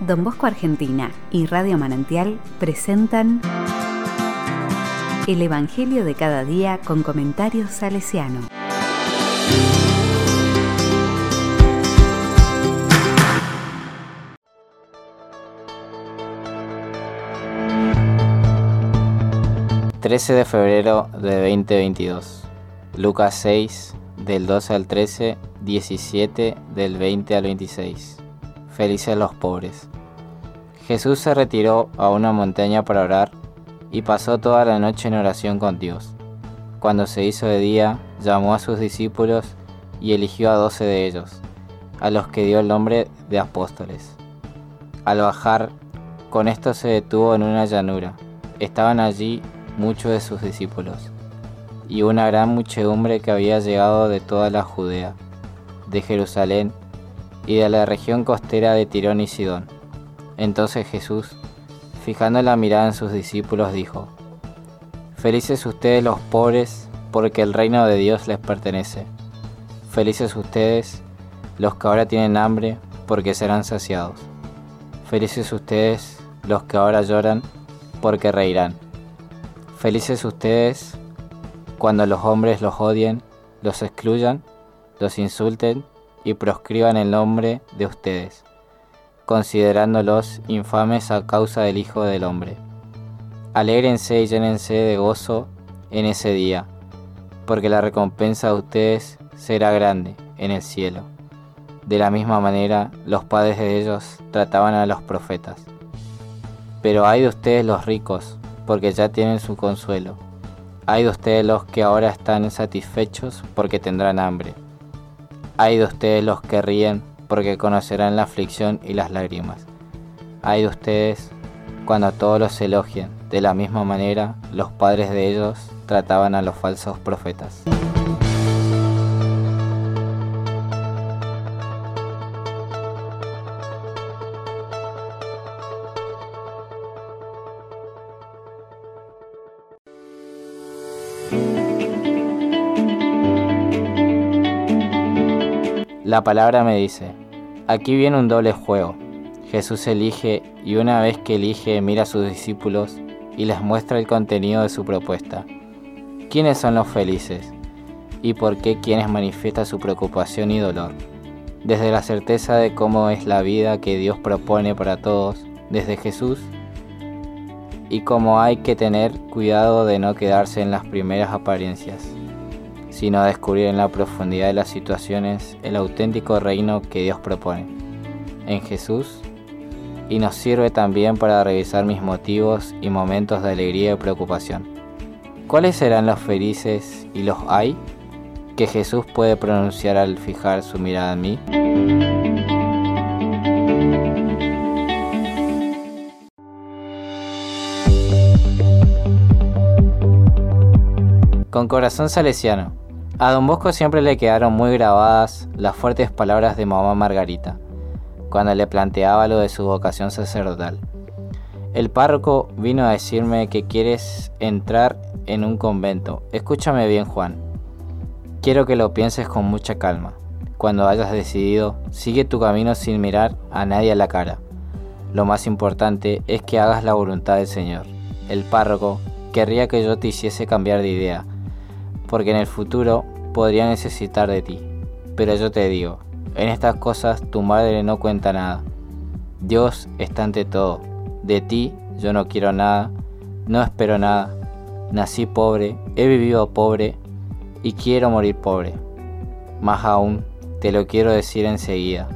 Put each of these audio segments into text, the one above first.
Don Bosco Argentina y Radio Manantial presentan El Evangelio de cada día con comentarios salesiano. ...13 de febrero de 2022... ...Lucas 6... ...del 12 al 13... ...17 del 20 al 26 felices los pobres. Jesús se retiró a una montaña para orar y pasó toda la noche en oración con Dios. Cuando se hizo de día, llamó a sus discípulos y eligió a doce de ellos, a los que dio el nombre de apóstoles. Al bajar, con esto se detuvo en una llanura. Estaban allí muchos de sus discípulos y una gran muchedumbre que había llegado de toda la Judea, de Jerusalén y de la región costera de Tirón y Sidón. Entonces Jesús, fijando la mirada en sus discípulos, dijo, Felices ustedes los pobres, porque el reino de Dios les pertenece. Felices ustedes los que ahora tienen hambre, porque serán saciados. Felices ustedes los que ahora lloran, porque reirán. Felices ustedes cuando los hombres los odien, los excluyan, los insulten y proscriban el nombre de ustedes, considerándolos infames a causa del Hijo del Hombre. Alégrense y llénense de gozo en ese día, porque la recompensa de ustedes será grande en el cielo. De la misma manera, los padres de ellos trataban a los profetas. Pero hay de ustedes los ricos, porque ya tienen su consuelo. Hay de ustedes los que ahora están satisfechos, porque tendrán hambre. Hay de ustedes los que ríen, porque conocerán la aflicción y las lágrimas. Hay de ustedes cuando todos los elogien. De la misma manera, los padres de ellos trataban a los falsos profetas. La palabra me dice, aquí viene un doble juego. Jesús elige y una vez que elige mira a sus discípulos y les muestra el contenido de su propuesta. ¿Quiénes son los felices? ¿Y por qué quienes manifiestan su preocupación y dolor? Desde la certeza de cómo es la vida que Dios propone para todos, desde Jesús, y cómo hay que tener cuidado de no quedarse en las primeras apariencias sino a descubrir en la profundidad de las situaciones el auténtico reino que Dios propone en Jesús y nos sirve también para revisar mis motivos y momentos de alegría y preocupación. ¿Cuáles serán los felices y los hay que Jesús puede pronunciar al fijar su mirada en mí? Con corazón salesiano, a don Bosco siempre le quedaron muy grabadas las fuertes palabras de mamá Margarita, cuando le planteaba lo de su vocación sacerdotal. El párroco vino a decirme que quieres entrar en un convento. Escúchame bien, Juan. Quiero que lo pienses con mucha calma. Cuando hayas decidido, sigue tu camino sin mirar a nadie a la cara. Lo más importante es que hagas la voluntad del Señor. El párroco querría que yo te hiciese cambiar de idea porque en el futuro podría necesitar de ti. Pero yo te digo, en estas cosas tu madre no cuenta nada. Dios está ante todo. De ti yo no quiero nada, no espero nada. Nací pobre, he vivido pobre y quiero morir pobre. Más aún, te lo quiero decir enseguida.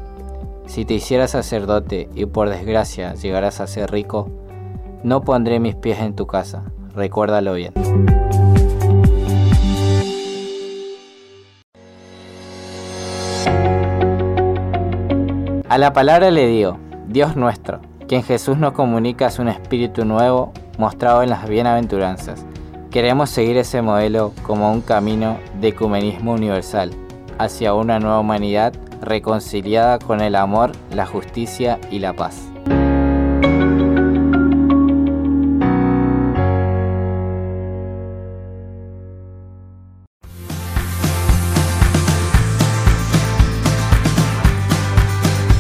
Si te hicieras sacerdote y por desgracia llegarás a ser rico, no pondré mis pies en tu casa, recuérdalo bien. A la palabra le digo, Dios nuestro, que en Jesús nos comunica es un espíritu nuevo mostrado en las bienaventuranzas. Queremos seguir ese modelo como un camino de ecumenismo universal hacia una nueva humanidad reconciliada con el amor, la justicia y la paz.